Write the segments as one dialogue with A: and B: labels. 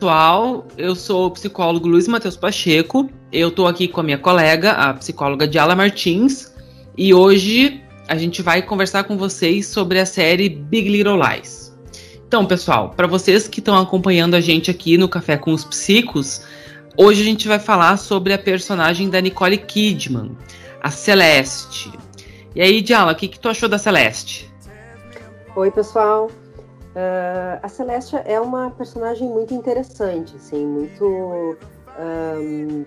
A: Pessoal. Eu sou o psicólogo Luiz Matheus Pacheco. Eu estou aqui com a minha colega, a psicóloga Diala Martins, e hoje a gente vai conversar com vocês sobre a série Big Little Lies. Então, pessoal, para vocês que estão acompanhando a gente aqui no Café com os Psicos, hoje a gente vai falar sobre a personagem da Nicole Kidman, a Celeste. E aí, Diala, o que, que tu achou da Celeste?
B: Oi, pessoal. Uh, a Celeste é uma personagem muito interessante, assim, muito, um,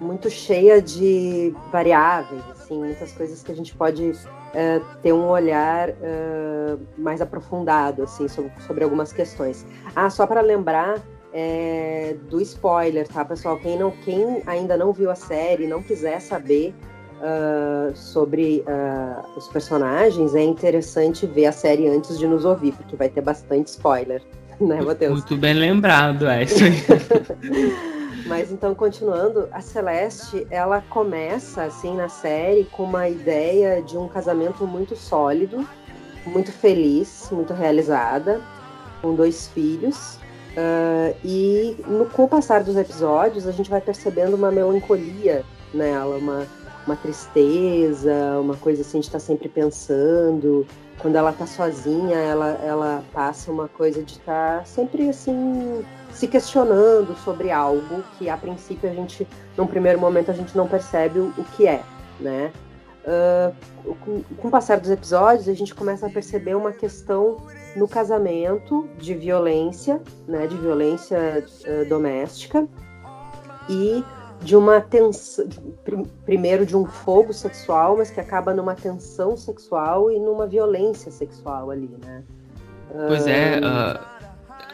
B: muito cheia de variáveis, assim, muitas coisas que a gente pode uh, ter um olhar uh, mais aprofundado, assim, sobre, sobre algumas questões. Ah, só para lembrar é, do spoiler, tá, pessoal? Quem, não, quem ainda não viu a série, não quiser saber uh, sobre uh, os personagens, é interessante ver a série antes de nos ouvir, porque vai ter bastante spoiler, né, Matheus?
A: Muito bem lembrado, é isso aí.
B: Mas então, continuando, a Celeste, ela começa, assim, na série com uma ideia de um casamento muito sólido, muito feliz, muito realizada, com dois filhos. Uh, e no, com o passar dos episódios, a gente vai percebendo uma melancolia nela, uma, uma tristeza, uma coisa assim de estar tá sempre pensando. Quando ela tá sozinha, ela, ela passa uma coisa de estar tá sempre assim se questionando sobre algo que a princípio a gente, num primeiro momento, a gente não percebe o, o que é, né? Uh, com, com o passar dos episódios, a gente começa a perceber uma questão no casamento de violência, né, de violência uh, doméstica e de uma tensão, primeiro de um fogo sexual, mas que acaba numa tensão sexual e numa violência sexual ali, né?
A: Pois é, uh,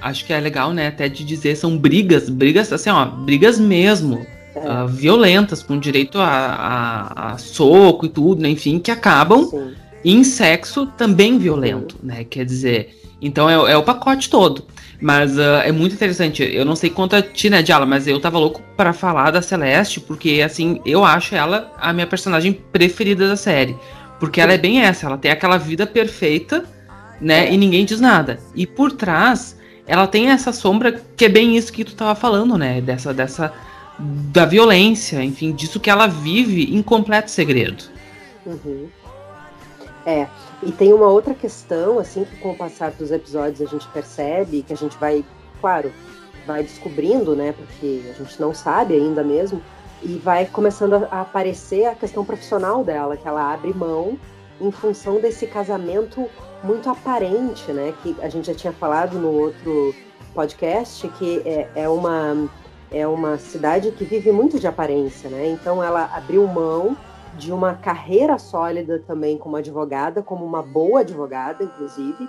A: acho que é legal, né, até de dizer, são brigas, brigas assim, ó, brigas mesmo, é. uh, violentas, com direito a, a, a, soco e tudo, né, enfim, que acabam Sim. em sexo também violento, Sim. né, quer dizer, então é, é o pacote todo. Mas uh, é muito interessante. Eu não sei quanto a ti, né, Diala, mas eu tava louco para falar da Celeste, porque, assim, eu acho ela a minha personagem preferida da série. Porque ela é bem essa, ela tem aquela vida perfeita, né, e ninguém diz nada. E por trás, ela tem essa sombra que é bem isso que tu tava falando, né, dessa, dessa, da violência, enfim, disso que ela vive em completo segredo.
B: Uhum. É, e tem uma outra questão, assim, que com o passar dos episódios a gente percebe, que a gente vai, claro, vai descobrindo, né, porque a gente não sabe ainda mesmo, e vai começando a aparecer a questão profissional dela, que ela abre mão em função desse casamento muito aparente, né, que a gente já tinha falado no outro podcast, que é, é uma é uma cidade que vive muito de aparência, né? Então ela abriu mão de uma carreira sólida também como advogada, como uma boa advogada, inclusive,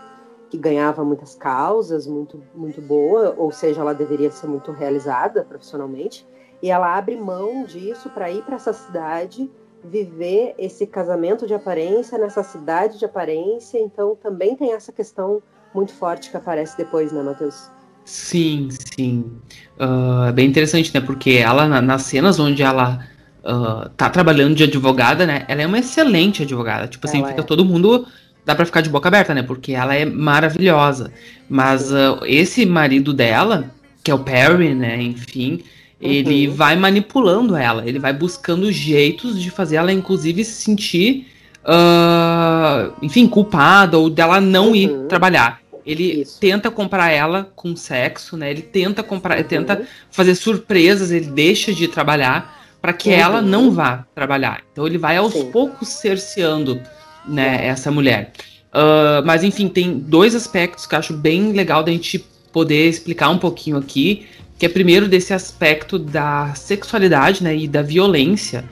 B: que ganhava muitas causas, muito, muito boa, ou seja, ela deveria ser muito realizada profissionalmente. E ela abre mão disso para ir para essa cidade, viver esse casamento de aparência nessa cidade de aparência. Então também tem essa questão muito forte que aparece depois, né, Matheus?
A: Sim, sim. Uh, é bem interessante, né? Porque ela, nas cenas onde ela uh, tá trabalhando de advogada, né? Ela é uma excelente advogada. Tipo assim, ela fica é. todo mundo. Dá pra ficar de boca aberta, né? Porque ela é maravilhosa. Mas uh, esse marido dela, que é o Perry, né? Enfim, uhum. ele vai manipulando ela. Ele vai buscando jeitos de fazer ela, inclusive, se sentir. Uh, enfim, culpada ou dela não uhum. ir trabalhar. Ele Isso. tenta comprar ela com sexo, né? Ele tenta comprar, uhum. tenta fazer surpresas, ele deixa de trabalhar para que uhum. ela não vá trabalhar. Então ele vai aos Sim. poucos cerceando né, essa mulher. Uh, mas enfim, tem dois aspectos que eu acho bem legal da gente poder explicar um pouquinho aqui. Que é primeiro desse aspecto da sexualidade né, e da violência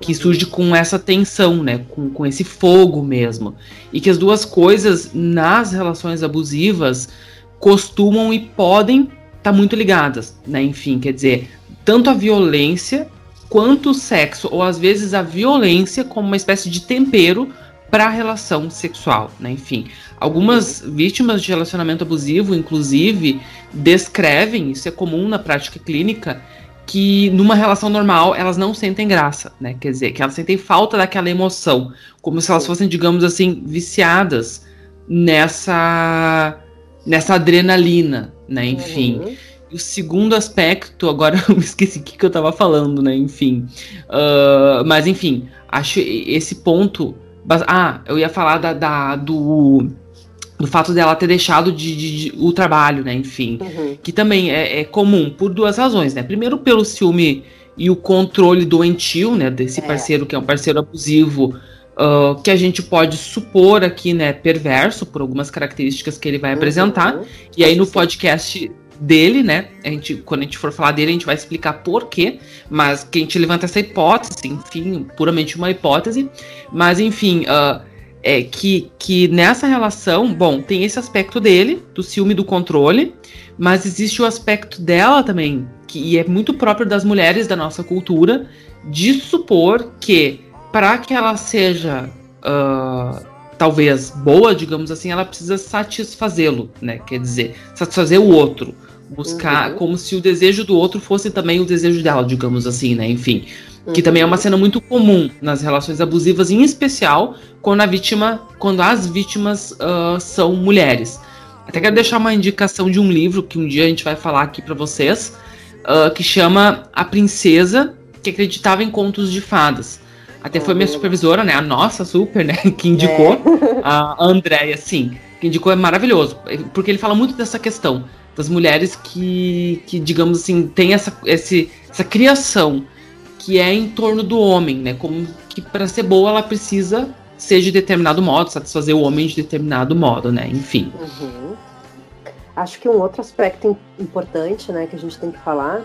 A: que surge com essa tensão, né, com, com esse fogo mesmo. E que as duas coisas nas relações abusivas costumam e podem estar tá muito ligadas, né? Enfim, quer dizer, tanto a violência quanto o sexo, ou às vezes a violência, como uma espécie de tempero para a relação sexual, né? Enfim, algumas vítimas de relacionamento abusivo, inclusive, descrevem, isso é comum na prática clínica, que numa relação normal elas não sentem graça, né? Quer dizer, que elas sentem falta daquela emoção, como se elas fossem, digamos assim, viciadas nessa nessa adrenalina, né? Enfim. Uhum. O segundo aspecto, agora eu esqueci o que, que eu tava falando, né? Enfim. Uh, mas enfim, acho esse ponto. Ah, eu ia falar da, da do, do fato dela ter deixado de, de, de o trabalho, né? Enfim. Uhum. Que também é, é, comum por duas razões, né? Primeiro, pelo ciúme e o controle doentio, né? Desse é. parceiro que é um parceiro abusivo. Uh, que a gente pode supor aqui, né, perverso por algumas características que ele vai uhum. apresentar. E aí no podcast dele, né? A gente, quando a gente for falar dele, a gente vai explicar por quê, mas que a gente levanta essa hipótese, enfim, puramente uma hipótese. Mas, enfim, uh, é que, que nessa relação, bom, tem esse aspecto dele, do ciúme do controle, mas existe o aspecto dela também, que é muito próprio das mulheres da nossa cultura, de supor que para que ela seja uh, talvez boa, digamos assim, ela precisa satisfazê-lo, né? Quer dizer, satisfazer o outro buscar uhum. como se o desejo do outro fosse também o desejo dela, digamos assim, né? Enfim. Uhum. Que também é uma cena muito comum nas relações abusivas, em especial quando a vítima, quando as vítimas uh, são mulheres. Até quero deixar uma indicação de um livro que um dia a gente vai falar aqui para vocês, uh, que chama A Princesa que acreditava em contos de fadas. Até foi minha uhum. supervisora, né? A nossa super, né? Que indicou. É. A Andréia, sim. Que indicou é maravilhoso. Porque ele fala muito dessa questão das mulheres que, que digamos assim, tem essa, esse, essa criação que é em torno do homem, né? Como que para ser boa ela precisa ser de determinado modo, satisfazer o homem de determinado modo, né? Enfim. Uhum.
B: Acho que um outro aspecto importante, né, que a gente tem que falar,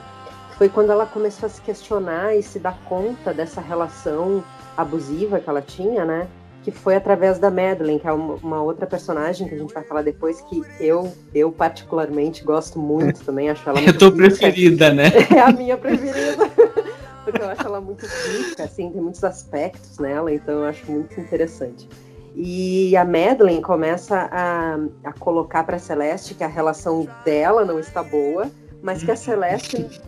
B: foi quando ela começou a se questionar e se dar conta dessa relação abusiva que ela tinha, né? Que foi através da Madeline, que é uma, outra personagem que a gente vai falar depois, que eu, eu particularmente gosto muito também, acho ela muito
A: É a tua preferida, né?
B: É a minha preferida. Porque eu acho ela muito rica, assim, tem muitos aspectos nela, então eu acho muito interessante. E a Madeline começa a, a colocar para Celeste que a relação dela não está boa, mas que a Celeste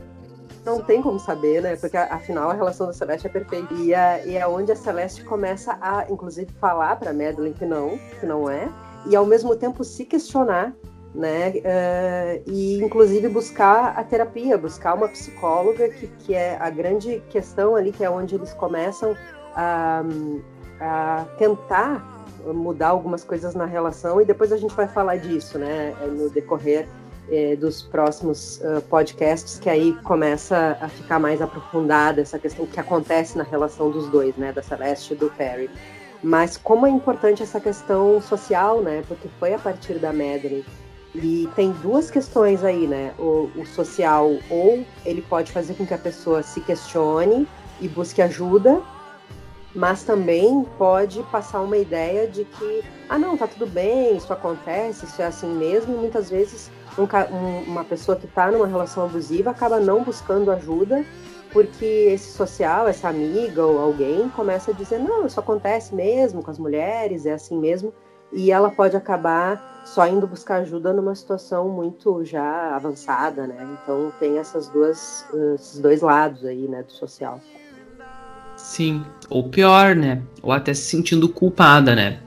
B: não tem como saber, né? Porque afinal a relação da Celeste é perfeita. E é, é onde a Celeste começa a, inclusive, falar para Madeline que não, que não é, e ao mesmo tempo se questionar, né? Uh, e inclusive buscar a terapia, buscar uma psicóloga, que, que é a grande questão ali, que é onde eles começam a, a tentar mudar algumas coisas na relação, e depois a gente vai falar disso, né? No decorrer eh, dos próximos uh, podcasts, que aí começa a ficar mais aprofundada essa questão, o que acontece na relação dos dois, né, da Celeste e do Perry. Mas como é importante essa questão social, né, porque foi a partir da Madeline. E tem duas questões aí, né, o, o social, ou ele pode fazer com que a pessoa se questione e busque ajuda, mas também pode passar uma ideia de que, ah, não, tá tudo bem, isso acontece, isso é assim mesmo, e muitas vezes um, uma pessoa que está numa relação abusiva acaba não buscando ajuda porque esse social, essa amiga ou alguém começa a dizer não, isso acontece mesmo com as mulheres, é assim mesmo, e ela pode acabar só indo buscar ajuda numa situação muito já avançada, né? Então tem essas duas, esses dois lados aí, né, do social.
A: Sim, ou pior, né? Ou até se sentindo culpada, né?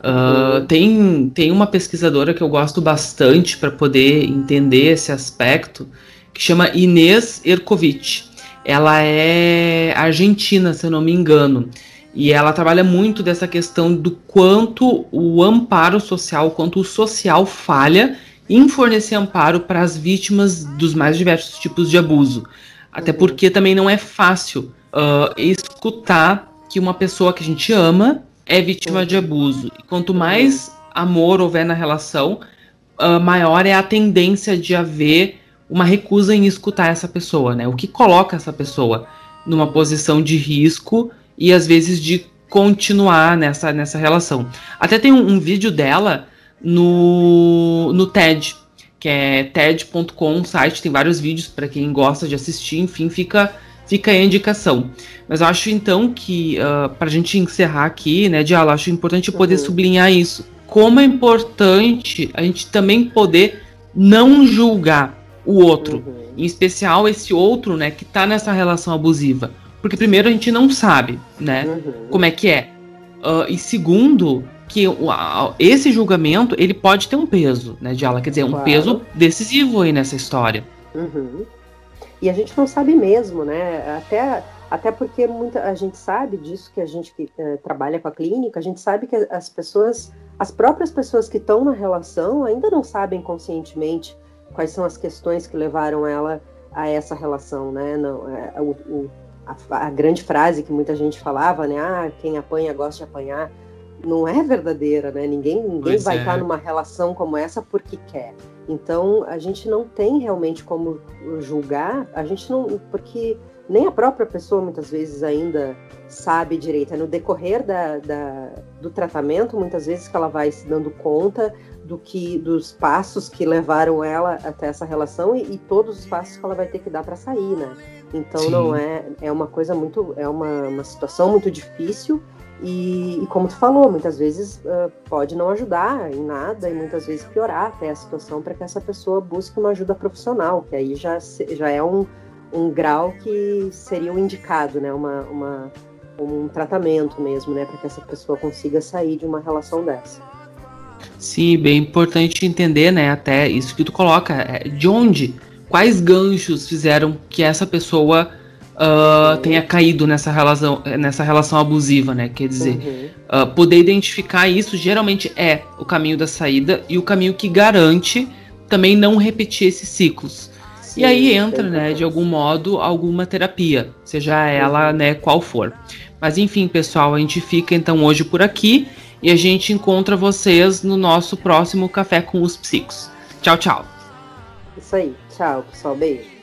A: Uh, tem, tem uma pesquisadora que eu gosto bastante para poder entender esse aspecto, que chama Inês Erkovic. Ela é argentina, se eu não me engano. E ela trabalha muito dessa questão do quanto o amparo social, quanto o social falha em fornecer amparo para as vítimas dos mais diversos tipos de abuso. Até uhum. porque também não é fácil uh, escutar que uma pessoa que a gente ama é vítima de abuso. E quanto mais amor houver na relação, uh, maior é a tendência de haver uma recusa em escutar essa pessoa, né? O que coloca essa pessoa numa posição de risco e às vezes de continuar nessa, nessa relação. Até tem um, um vídeo dela no, no TED, que é TED.com, site, tem vários vídeos para quem gosta de assistir, enfim, fica fica aí a indicação. Mas eu acho então que, uh, ah, para a gente encerrar aqui, né, Diala, acho importante poder uhum. sublinhar isso. Como é importante a gente também poder não julgar o outro. Uhum. Em especial esse outro, né, que tá nessa relação abusiva. Porque primeiro a gente não sabe, né, uhum. como é que é. Uh, e segundo, que uh, esse julgamento, ele pode ter um peso, né, Diala? Quer dizer, um claro. peso decisivo aí nessa história.
B: Uhum. E a gente não sabe mesmo, né? Até, até porque muita, a gente sabe disso, que a gente que uh, trabalha com a clínica, a gente sabe que as pessoas, as próprias pessoas que estão na relação ainda não sabem conscientemente quais são as questões que levaram ela a essa relação, né? Não, é, o, o, a, a, grande frase que muita gente falava, né? Ah, quem apanha gosta de apanhar, não é verdadeira, né? Ninguém, ninguém vai estar é. numa relação como essa porque quer. Então a gente não tem realmente como julgar, a gente não, porque nem a própria pessoa muitas vezes ainda sabe direito. É no decorrer da, da, do tratamento, muitas vezes, que ela vai se dando conta do que dos passos que levaram ela até essa relação e, e todos os passos que ela vai ter que dar para sair, né? Então Sim. não é é uma coisa muito é uma, uma situação muito difícil e, e, como tu falou, muitas vezes uh, pode não ajudar em nada e muitas vezes piorar até a situação para que essa pessoa busque uma ajuda profissional, que aí já, já é um, um grau que seria o um indicado, né? Uma, uma, um tratamento mesmo, né? Para que essa pessoa consiga sair de uma relação dessa.
A: Sim, bem importante entender, né? Até isso que tu coloca, é, de onde, quais ganchos fizeram que essa pessoa uh, tenha caído nessa relação, nessa relação abusiva, né? Quer dizer, uhum. uh, poder identificar isso geralmente é o caminho da saída e o caminho que garante também não repetir esses ciclos. Sim, e aí entra, né, de algum modo, alguma terapia, seja ela, uhum. né, qual for. Mas enfim, pessoal, a gente fica então hoje por aqui e a gente encontra vocês no nosso próximo Café com os Psicos. Tchau, tchau.
B: Isso aí. Tchau, pessoal. Beijo.